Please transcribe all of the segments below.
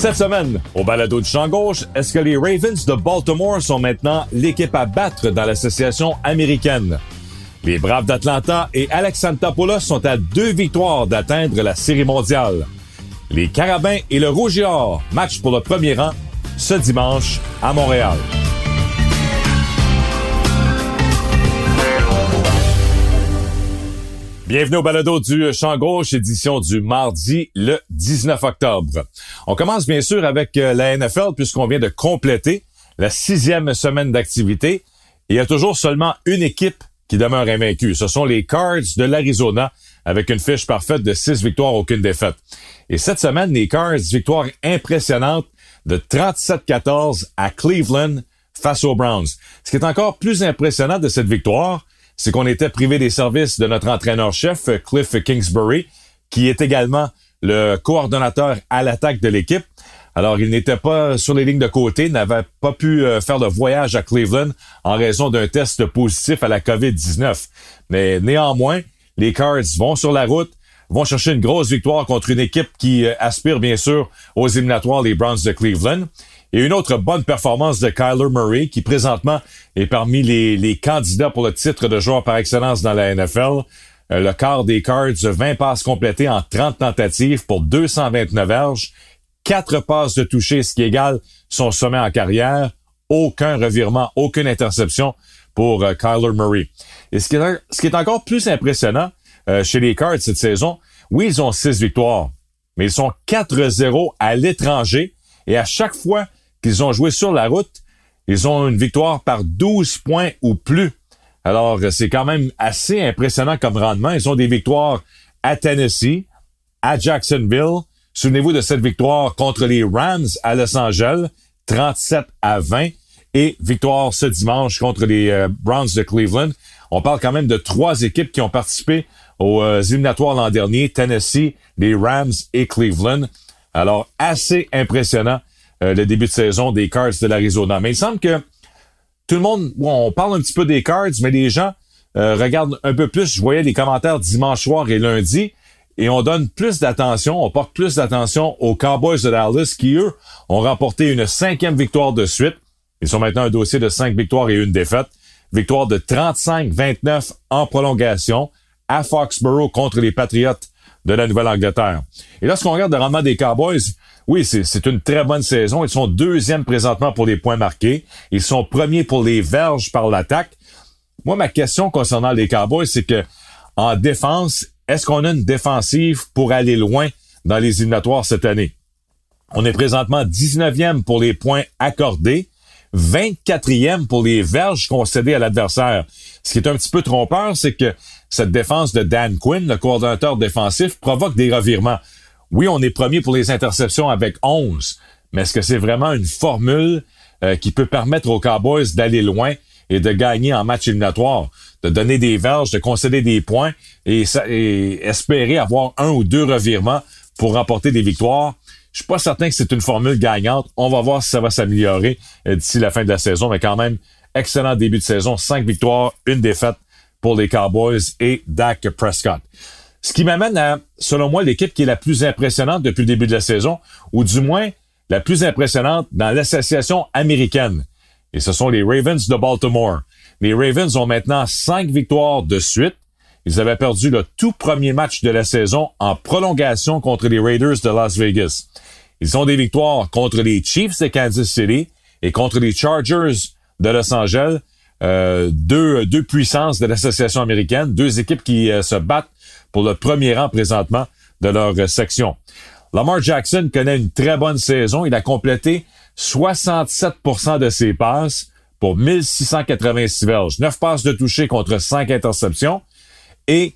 Cette semaine, au balado du champ gauche, est-ce que les Ravens de Baltimore sont maintenant l'équipe à battre dans l'association américaine? Les Braves d'Atlanta et Alex Santopoulos sont à deux victoires d'atteindre la Série mondiale. Les Carabins et le Rouge et Or matchent pour le premier rang ce dimanche à Montréal. Bienvenue au balado du Champ Gauche, édition du mardi le 19 octobre. On commence bien sûr avec euh, la NFL puisqu'on vient de compléter la sixième semaine d'activité. Il y a toujours seulement une équipe qui demeure invaincue. Ce sont les Cards de l'Arizona avec une fiche parfaite de six victoires, aucune défaite. Et cette semaine, les Cards, victoire impressionnante de 37-14 à Cleveland face aux Browns. Ce qui est encore plus impressionnant de cette victoire, c'est qu'on était privé des services de notre entraîneur-chef, Cliff Kingsbury, qui est également le coordonnateur à l'attaque de l'équipe. Alors, il n'était pas sur les lignes de côté, n'avait pas pu euh, faire le voyage à Cleveland en raison d'un test positif à la COVID-19. Mais néanmoins, les Cards vont sur la route, vont chercher une grosse victoire contre une équipe qui euh, aspire bien sûr aux éliminatoires, les Browns de Cleveland. Et une autre bonne performance de Kyler Murray, qui présentement est parmi les, candidats pour le titre de joueur par excellence dans la NFL. Euh, le quart des Cards, 20 passes complétées en 30 tentatives pour 229 verges, 4 passes de toucher, ce qui égale son sommet en carrière, aucun revirement, aucune interception pour euh, Kyler Murray. Et ce qui est, ce qui est encore plus impressionnant euh, chez les Cards cette saison, oui, ils ont 6 victoires, mais ils sont 4-0 à l'étranger et à chaque fois qu'ils ont joué sur la route, ils ont une victoire par 12 points ou plus. Alors, c'est quand même assez impressionnant comme rendement. Ils ont des victoires à Tennessee, à Jacksonville. Souvenez-vous de cette victoire contre les Rams à Los Angeles, 37 à 20, et victoire ce dimanche contre les euh, Browns de Cleveland. On parle quand même de trois équipes qui ont participé aux euh, éliminatoires l'an dernier, Tennessee, les Rams et Cleveland. Alors, assez impressionnant euh, le début de saison des Cards de l'Arizona. Mais il semble que tout le monde, bon, on parle un petit peu des Cards, mais les gens euh, regardent un peu plus. Je voyais les commentaires dimanche soir et lundi, et on donne plus d'attention, on porte plus d'attention aux Cowboys de Dallas qui, eux, ont remporté une cinquième victoire de suite. Ils sont maintenant un dossier de cinq victoires et une défaite. Victoire de 35-29 en prolongation à Foxborough contre les Patriots de la Nouvelle-Angleterre. Et lorsqu'on regarde le rendement des Cowboys, oui, c'est une très bonne saison. Ils sont deuxième présentement pour les points marqués. Ils sont premiers pour les verges par l'attaque. Moi, ma question concernant les Cowboys, c'est que en défense, est-ce qu'on a une défensive pour aller loin dans les éliminatoires cette année? On est présentement 19e pour les points accordés, 24e pour les verges concédées à l'adversaire. Ce qui est un petit peu trompeur, c'est que cette défense de Dan Quinn, le coordonnateur défensif, provoque des revirements. Oui, on est premier pour les interceptions avec 11, mais est-ce que c'est vraiment une formule euh, qui peut permettre aux Cowboys d'aller loin et de gagner en match éliminatoire, de donner des verges, de concéder des points et, et espérer avoir un ou deux revirements pour remporter des victoires? Je suis pas certain que c'est une formule gagnante. On va voir si ça va s'améliorer euh, d'ici la fin de la saison, mais quand même, excellent début de saison. Cinq victoires, une défaite pour les Cowboys et Dak Prescott. Ce qui m'amène à, selon moi, l'équipe qui est la plus impressionnante depuis le début de la saison, ou du moins la plus impressionnante dans l'association américaine. Et ce sont les Ravens de Baltimore. Les Ravens ont maintenant cinq victoires de suite. Ils avaient perdu le tout premier match de la saison en prolongation contre les Raiders de Las Vegas. Ils ont des victoires contre les Chiefs de Kansas City et contre les Chargers de Los Angeles. Euh, deux, deux puissances de l'association américaine, deux équipes qui euh, se battent pour le premier rang présentement de leur euh, section. Lamar Jackson connaît une très bonne saison. Il a complété 67% de ses passes pour 1686 verges. 9 passes de toucher contre 5 interceptions. Et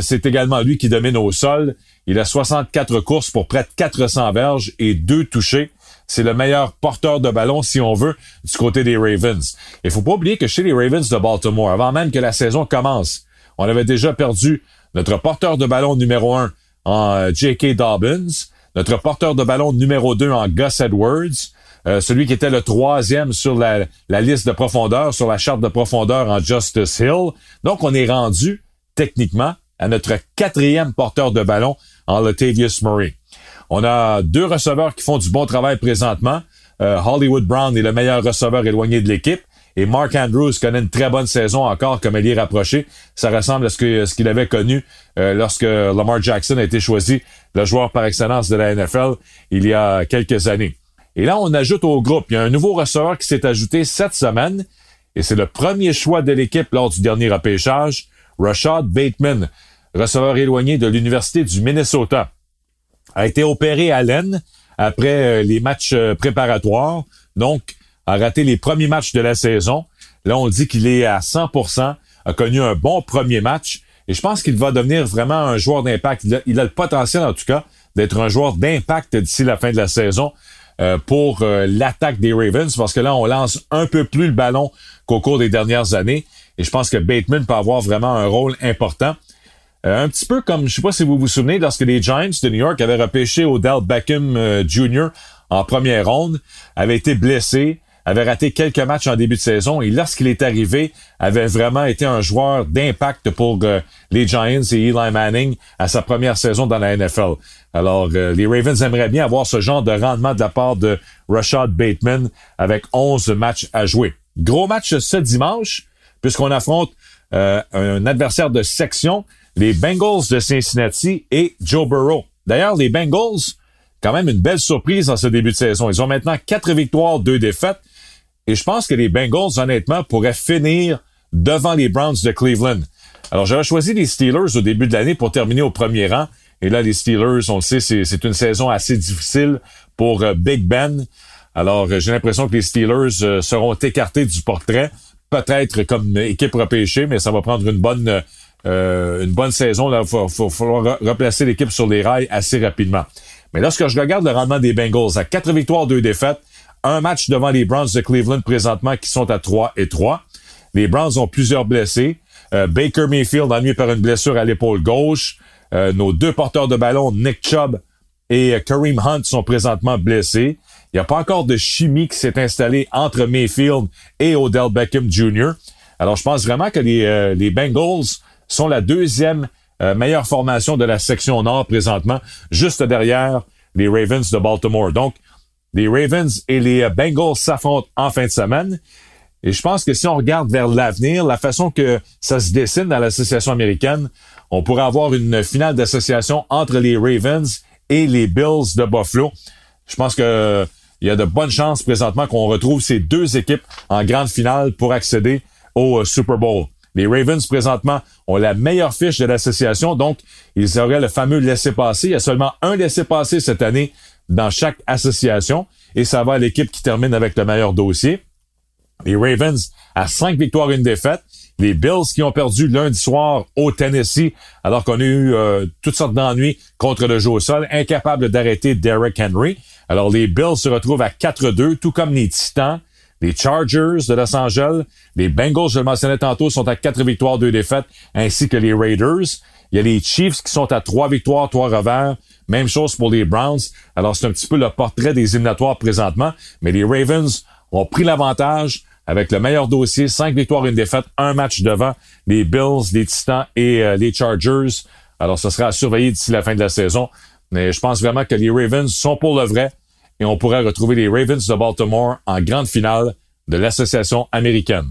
c'est également lui qui domine au sol. Il a 64 courses pour près de 400 verges et 2 touchés c'est le meilleur porteur de ballon, si on veut, du côté des Ravens. Il faut pas oublier que chez les Ravens de Baltimore, avant même que la saison commence, on avait déjà perdu notre porteur de ballon numéro un en euh, J.K. Dobbins, notre porteur de ballon numéro 2 en Gus Edwards, euh, celui qui était le troisième sur la, liste de profondeur, sur la charte de profondeur en Justice Hill. Donc, on est rendu, techniquement, à notre quatrième porteur de ballon en Latavius Murray. On a deux receveurs qui font du bon travail présentement. Euh, Hollywood Brown est le meilleur receveur éloigné de l'équipe. Et Mark Andrews connaît une très bonne saison encore comme est rapproché. Ça ressemble à ce qu'il ce qu'il avait connu euh, lorsque Lamar Jackson a été choisi le joueur par excellence de la NFL il y a quelques années. Et là, on ajoute au groupe, il y a un nouveau receveur qui s'est ajouté cette semaine. Et c'est le premier choix de l'équipe lors du dernier repêchage, Rashad Bateman, receveur éloigné de l'Université du Minnesota a été opéré à l'aine après euh, les matchs euh, préparatoires, donc a raté les premiers matchs de la saison. Là, on dit qu'il est à 100%, a connu un bon premier match, et je pense qu'il va devenir vraiment un joueur d'impact. Il, a le potentiel, en tout cas, d'être un joueur d'impact d'ici la fin de la saison euh, pour l'attaque des Ravens, parce que là, on lance un peu plus le ballon qu'au cours des dernières années, et je pense que Bateman peut avoir vraiment un rôle important. Euh, un petit peu comme, je sais pas si vous vous souvenez, lorsque les Giants de New York avaient repêché Odell Beckham euh, Jr. en première ronde, avait été blessé, avait raté quelques matchs en début de saison et lorsqu'il est arrivé, avait vraiment été un joueur d'impact pour euh, les Giants et Eli Manning à sa première saison dans la NFL. Alors, les Ravens aimeraient bien avoir ce genre de rendement de la part de Rashad Bateman avec 11 matchs à jouer. Gros match ce dimanche, puisqu'on affronte un adversaire de section les Bengals de Cincinnati et Joe Burrow. D'ailleurs, les Bengals, quand même une belle surprise dans ce début de saison. Ils ont maintenant quatre victoires, deux défaites. Et je pense que les Bengals, honnêtement, pourraient finir devant les Browns de Cleveland. Alors, j'avais choisi les Steelers au début de l'année pour terminer au premier rang. Et là, les Steelers, on le sait, c'est une saison assez difficile pour euh, Big Ben. Alors, euh, j'ai l'impression que les Steelers euh, seront écartés du portrait. Peut-être comme équipe repêchée, mais ça va prendre une bonne une bonne saison. Il va falloir replacer l'équipe sur les rails assez rapidement. Mais lorsque je regarde le rendement des Bengals, à quatre victoires, deux défaites, un match devant les Browns de Cleveland présentement qui sont à 3 et 3. Les Browns ont plusieurs blessés. Euh, Baker Mayfield ennuyé par une blessure à l'épaule gauche. Euh, nos deux porteurs de ballon, Nick Chubb et Kareem Hunt, sont présentement blessés. Il n'y a pas encore de chimie qui s'est installée entre Mayfield et Odell Beckham Jr. Alors, je pense vraiment que les, les Bengals sont la deuxième euh, meilleure formation de la section nord présentement, juste derrière les Ravens de Baltimore. Donc, les Ravens et les Bengals s'affrontent en fin de semaine. Et je pense que si on regarde vers l'avenir, la façon que ça se dessine dans l'association américaine, on pourrait avoir une finale d'association entre les Ravens et les Bills de Buffalo. Je pense que il y a de bonnes chances présentement qu'on retrouve ces deux équipes en grande finale pour accéder au euh, Super Bowl. Les Ravens, présentement, ont la meilleure fiche de l'association, donc ils auraient le fameux laissez-passer. Il y a seulement un laissez-passer cette année dans chaque association, et ça va à l'équipe qui termine avec le meilleur dossier. Les Ravens à cinq victoires et une défaite. Les Bills qui ont perdu lundi soir au Tennessee, alors qu'on a eu euh, toutes sortes d'ennuis contre le jeu au sol, incapable d'arrêter Derrick Henry. Alors les Bills se retrouvent à 4-2, tout comme les Titans les Chargers de Los Angeles, les Bengals, je le mentionnais tantôt, sont à quatre victoires, deux défaites, ainsi que les Raiders. Il y a les Chiefs qui sont à trois victoires, trois revers. Même chose pour les Browns. Alors, c'est un petit peu le portrait des éliminatoires présentement. Mais les Ravens ont pris l'avantage avec le meilleur dossier, cinq victoires, une défaite, un match devant les Bills, les Titans et euh, les Chargers. Alors, ce sera à surveiller d'ici la fin de la saison. Mais je pense vraiment que les Ravens sont pour le vrai et on pourrait retrouver les Ravens de Baltimore en grande finale de l'association américaine.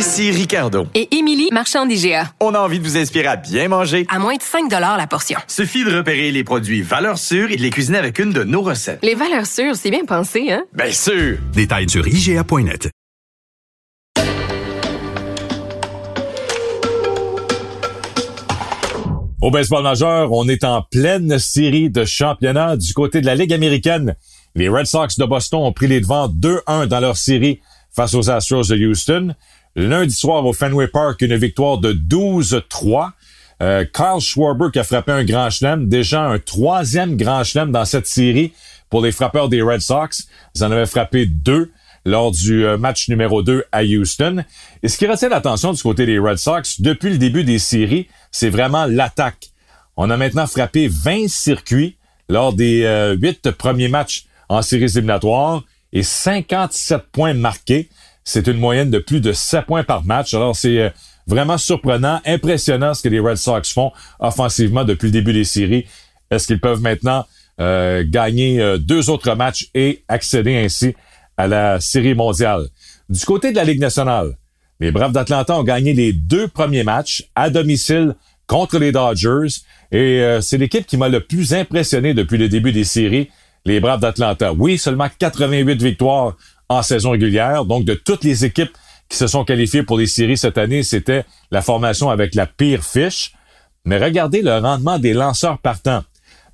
Ici Ricardo. Et Émilie, marchand d'IGA. On a envie de vous inspirer à bien manger. À moins de 5 la portion. Suffit de repérer les produits valeurs sûres et de les cuisiner avec une de nos recettes. Les valeurs sûres, c'est bien pensé, hein? Bien sûr! Détails sur IGA.net. Au baseball majeur, on est en pleine série de championnats du côté de la Ligue américaine. Les Red Sox de Boston ont pris les devants 2-1 dans leur série face aux Astros de Houston. Lundi soir au Fenway Park, une victoire de 12-3. Euh, Kyle Schwarber a frappé un grand chelem, déjà un troisième grand chelem dans cette série pour les frappeurs des Red Sox. Ils en avaient frappé deux lors du euh, match numéro 2 à Houston. Et ce qui retient l'attention du côté des Red Sox depuis le début des séries, c'est vraiment l'attaque. On a maintenant frappé 20 circuits lors des euh, huit premiers matchs en séries éliminatoires et 57 points marqués. C'est une moyenne de plus de 7 points par match. Alors c'est euh, vraiment surprenant, impressionnant ce que les Red Sox font offensivement depuis le début des séries. Est-ce qu'ils peuvent maintenant euh, gagner euh, deux autres matchs et accéder ainsi à la série mondiale? Du côté de la Ligue nationale, les Braves d'Atlanta ont gagné les deux premiers matchs à domicile contre les Dodgers et c'est l'équipe qui m'a le plus impressionné depuis le début des séries, les Braves d'Atlanta. Oui, seulement 88 victoires en saison régulière. Donc, de toutes les équipes qui se sont qualifiées pour les séries cette année, c'était la formation avec la pire fiche. Mais regardez le rendement des lanceurs partants.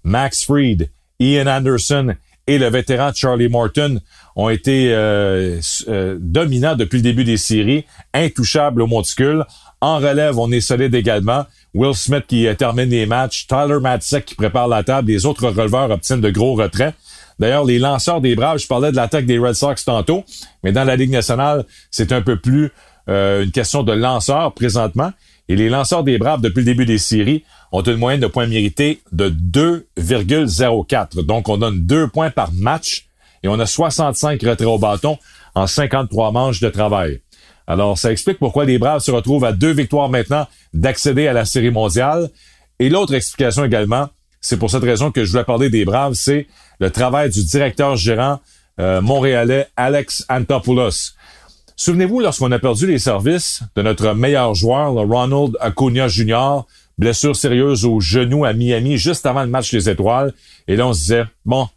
Max Fried, Ian Anderson et le vétéran Charlie Morton ont été euh, euh, dominants depuis le début des séries, intouchables au monticule. En relève, on est solide également. Will Smith qui termine les matchs, Tyler Matzek qui prépare la table, les autres releveurs obtiennent de gros retraits. D'ailleurs, les lanceurs des Braves, je parlais de l'attaque des Red Sox tantôt, mais dans la Ligue nationale, c'est un peu plus euh, une question de lanceurs présentement. Et les lanceurs des Braves, depuis le début des séries, ont une moyenne de points mérités de 2,04. Donc, on donne deux points par match et on a 65 retraits au bâton en 53 manches de travail. Alors, ça explique pourquoi les Braves se retrouvent à deux victoires maintenant d'accéder à la série mondiale. Et l'autre explication également, c'est pour cette raison que je voulais parler des Braves, c'est le travail du directeur gérant euh, montréalais Alex Antopoulos. Souvenez-vous, lorsqu'on a perdu les services de notre meilleur joueur, le Ronald Acuna Jr., blessure sérieuse au genou à Miami juste avant le match des étoiles, et là on se disait, bon,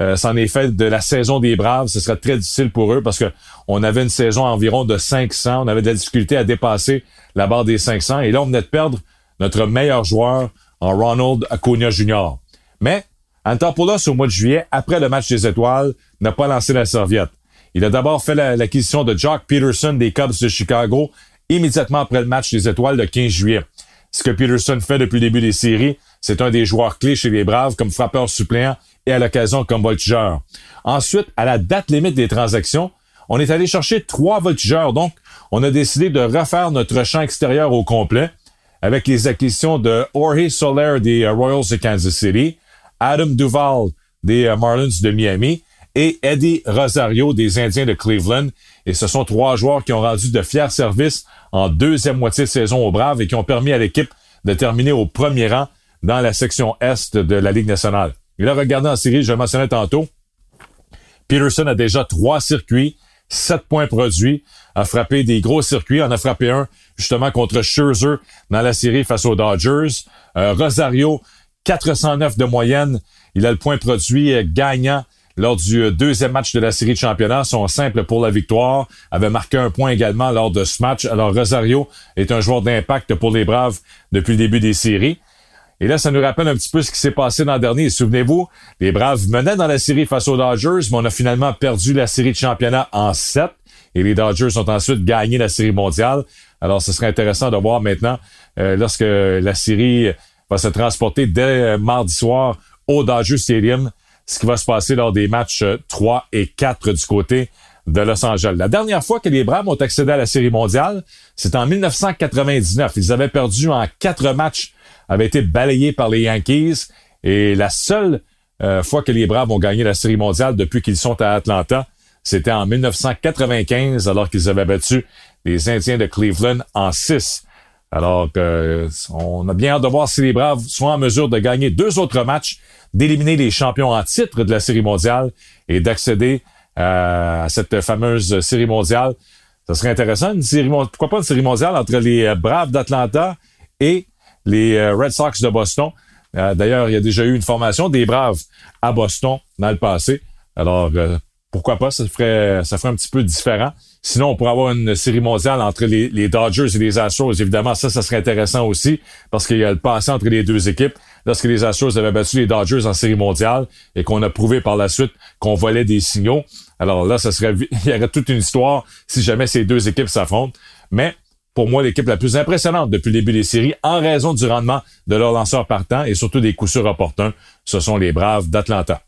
euh, c'en est fait de la saison des Braves, ce serait très difficile pour eux parce que on avait une saison environ de 500, on avait de la difficulté à dépasser la barre des 500, et là on venait de perdre notre meilleur joueur en Ronald Acuna Jr. Mais Antopoulos, au mois de juillet, après le match des étoiles, n'a pas lancé la serviette. Il a d'abord fait l'acquisition de Jock Peterson des Cubs de Chicago immédiatement après le match des étoiles le 15 juillet. Ce que Peterson fait depuis le début des séries, c'est un des joueurs clés chez les Braves comme frappeur suppléant et à l'occasion comme voltigeur. Ensuite, à la date limite des transactions, on est allé chercher trois voltigeurs, donc on a décidé de refaire notre champ extérieur au complet avec les acquisitions de Jorge Soler des euh, Royals de Kansas City, Adam Duval des euh, Marlins de Miami et Eddie Rosario des Indiens de Cleveland. Et ce sont trois joueurs qui ont rendu de fiers services en deuxième moitié de saison aux Braves et qui ont permis à l'équipe de terminer au premier rang dans la section Est de la Ligue nationale. Et là, regardez en série, je le mentionnais tantôt, Peterson a déjà trois circuits, sept points produits, a frappé des gros circuits, en a frappé un justement contre Scherzer dans la série face aux Dodgers. Euh, Rosario, 409 de moyenne, il a le point produit euh, gagnant lors du euh, deuxième match de la série de championnat, son simple pour la victoire, avait marqué un point également lors de ce match. Alors Rosario est un joueur d'impact pour les Braves depuis le début des séries. Et là, ça nous rappelle un petit peu ce qui s'est passé l'an dernier. Souvenez-vous, les Braves menaient dans la série face aux Dodgers, mais on a finalement perdu la série de championnat en 7. Et les Dodgers ont ensuite gagné la série mondiale. Alors, ce serait intéressant de voir maintenant, euh, lorsque la série va se transporter dès mardi soir au Dodger Stadium, ce qui va se passer lors des matchs 3 et 4 du côté de Los Angeles. La dernière fois que les Braves ont accédé à la Série mondiale, c'est en 1999. Ils avaient perdu en quatre matchs, avaient été balayés par les Yankees. Et la seule euh, fois que les Braves ont gagné la Série mondiale depuis qu'ils sont à Atlanta, c'était en 1995, alors qu'ils avaient battu les Indiens de Cleveland en 6. Alors que on a bien hâte de voir si les Braves sont en mesure de gagner deux autres matchs, d'éliminer les champions en titre de la Série mondiale et d'accéder euh, à cette fameuse Série mondiale. Ça serait intéressant, une série, pourquoi pas une série mondiale entre les euh, Braves d'Atlanta et les euh, Red Sox de Boston. D'ailleurs, il y a déjà eu une formation des Braves à Boston dans le passé. Alors, pourquoi pas, ça ferait, ça ferait un petit peu différent. Sinon, on pourrait avoir une série mondiale entre les, Dodgers et les Astros. Évidemment, ça, ça serait intéressant aussi parce qu'il y a le passé entre les deux équipes. Lorsque les Astros avaient battu les Dodgers en série mondiale et qu'on a prouvé par la suite qu'on volait des signaux. Alors là, ça serait, il y aurait toute une histoire si jamais ces deux équipes s'affrontent. Mais pour moi, l'équipe la plus impressionnante depuis le début des séries, en raison du rendement de leurs lanceurs partants et surtout des coups sûrs opportuns, ce sont les Braves d'Atlanta.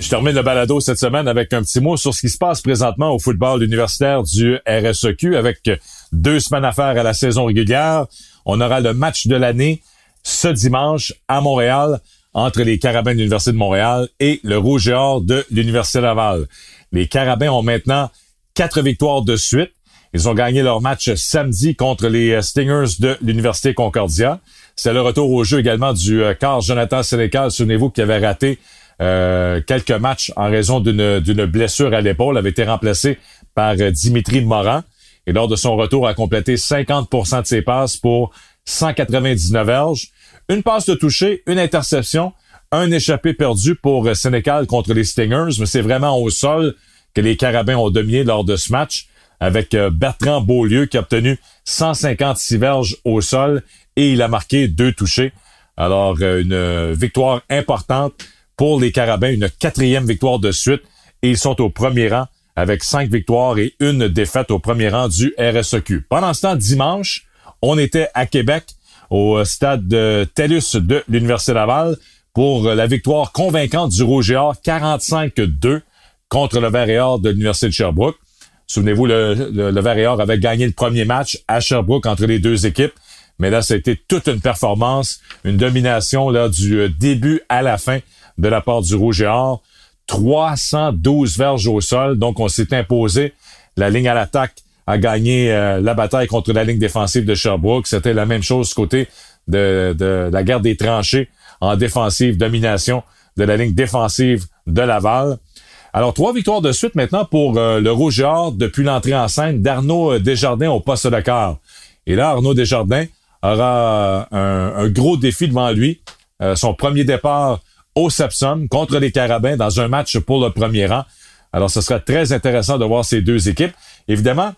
Je termine le balado cette semaine avec un petit mot sur ce qui se passe présentement au football universitaire du RSEQ avec deux semaines à faire à la saison régulière. On aura le match de l'année ce dimanche à Montréal entre les Carabins de l'Université de Montréal et le Rouge et Or de l'Université Laval. Les Carabins ont maintenant quatre victoires de suite. Ils ont gagné leur match samedi contre les Stingers de l'Université Concordia. C'est le retour au jeu également du euh, quart Jonathan Sénécal, souvenez-vous, qui avait raté euh, quelques matchs en raison d'une blessure à l'épaule, avait été remplacé par euh, Dimitri Morin. Et lors de son retour, a complété 50% de ses passes pour 199 verges. Une passe de toucher, une interception, un échappé perdu pour Sénécal contre les Stingers, mais c'est vraiment au sol que les Carabins ont dominé lors de ce match avec Bertrand Beaulieu qui a obtenu 156 verges au sol et il a marqué deux touchés. Alors, une victoire importante pour les Carabins, une quatrième victoire de suite et ils sont au premier rang avec cinq victoires et une défaite au premier rang du RSEQ. Pendant ce temps, dimanche, on était à Québec au stade de TELUS de l'Université Laval pour la victoire convaincante du Rouge et Or 45-2 contre le Vert et Or de l'Université de Sherbrooke. Souvenez-vous, le, le, Vert et Or avait gagné le premier match à Sherbrooke entre les deux équipes. Mais là, ça a été toute une performance, une domination là du début à la fin de la part du Rouge et Or. 312 verges au sol. Donc, on s'est imposé. La ligne à l'attaque a gagné euh, la bataille contre la ligne défensive de Sherbrooke. C'était la même chose côté de, de, la guerre des tranchées en défensive, domination de la ligne défensive de Laval. Alors, trois victoires de suite maintenant pour euh, le Rouge et Or depuis l'entrée en scène d'Arnaud Desjardins au poste de quart. Et là, Arnaud Desjardins aura un, gros défi devant lui. Euh, son premier départ au Sepsum contre les Carabins dans un match pour le premier rang. Alors, ce sera très intéressant de voir ces deux équipes. Évidemment,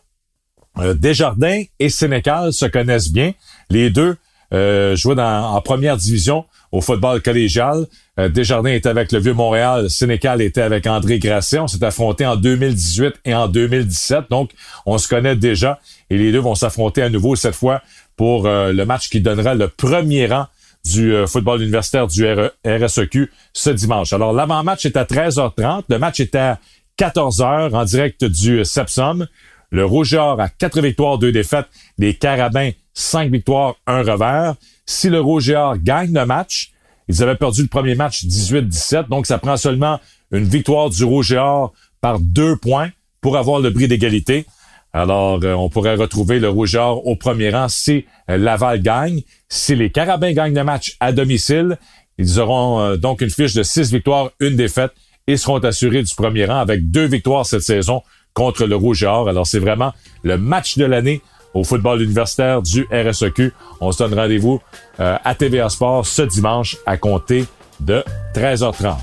euh, Desjardins et Sénécal se connaissent bien. Les deux euh, dans, en première division au football collégial. Euh, Desjardins était avec le Vieux-Montréal, Sénécal était avec André Grasset. On s'est affronté en 2018 et en 2017, donc on se connaît déjà. Et les deux vont s'affronter à nouveau cette fois pour euh, le match qui donnera le premier rang du euh, football universitaire du RSEQ e ce dimanche. Alors, l'avant-match est à 13h30. Le match est à 14h en direct du Sepsum. Le Rougeur a quatre victoires, deux défaites. Les Carabins, cinq victoires, un revers. Si le Rougeur gagne le match, ils avaient perdu le premier match 18-17, donc ça prend seulement une victoire du Rougeur par deux points pour avoir le bris d'égalité. Alors, euh, on pourrait retrouver le Rougeur au premier rang si euh, Laval gagne. Si les Carabins gagnent le match à domicile, ils auront euh, donc une fiche de six victoires, une défaite et seront assurés du premier rang avec deux victoires cette saison contre le Rougeur. Alors, c'est vraiment le match de l'année au football universitaire du RSEQ. On se donne rendez-vous à TVA Sport ce dimanche à compter de 13h30.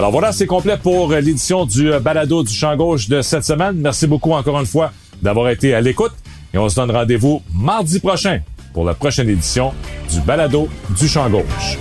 Alors voilà, c'est complet pour euh, l'édition du euh, balado du champ gauche de cette semaine. Merci beaucoup encore une fois d'avoir été à l'écoute et on se donne rendez-vous mardi prochain pour la prochaine édition du balado du champ gauche.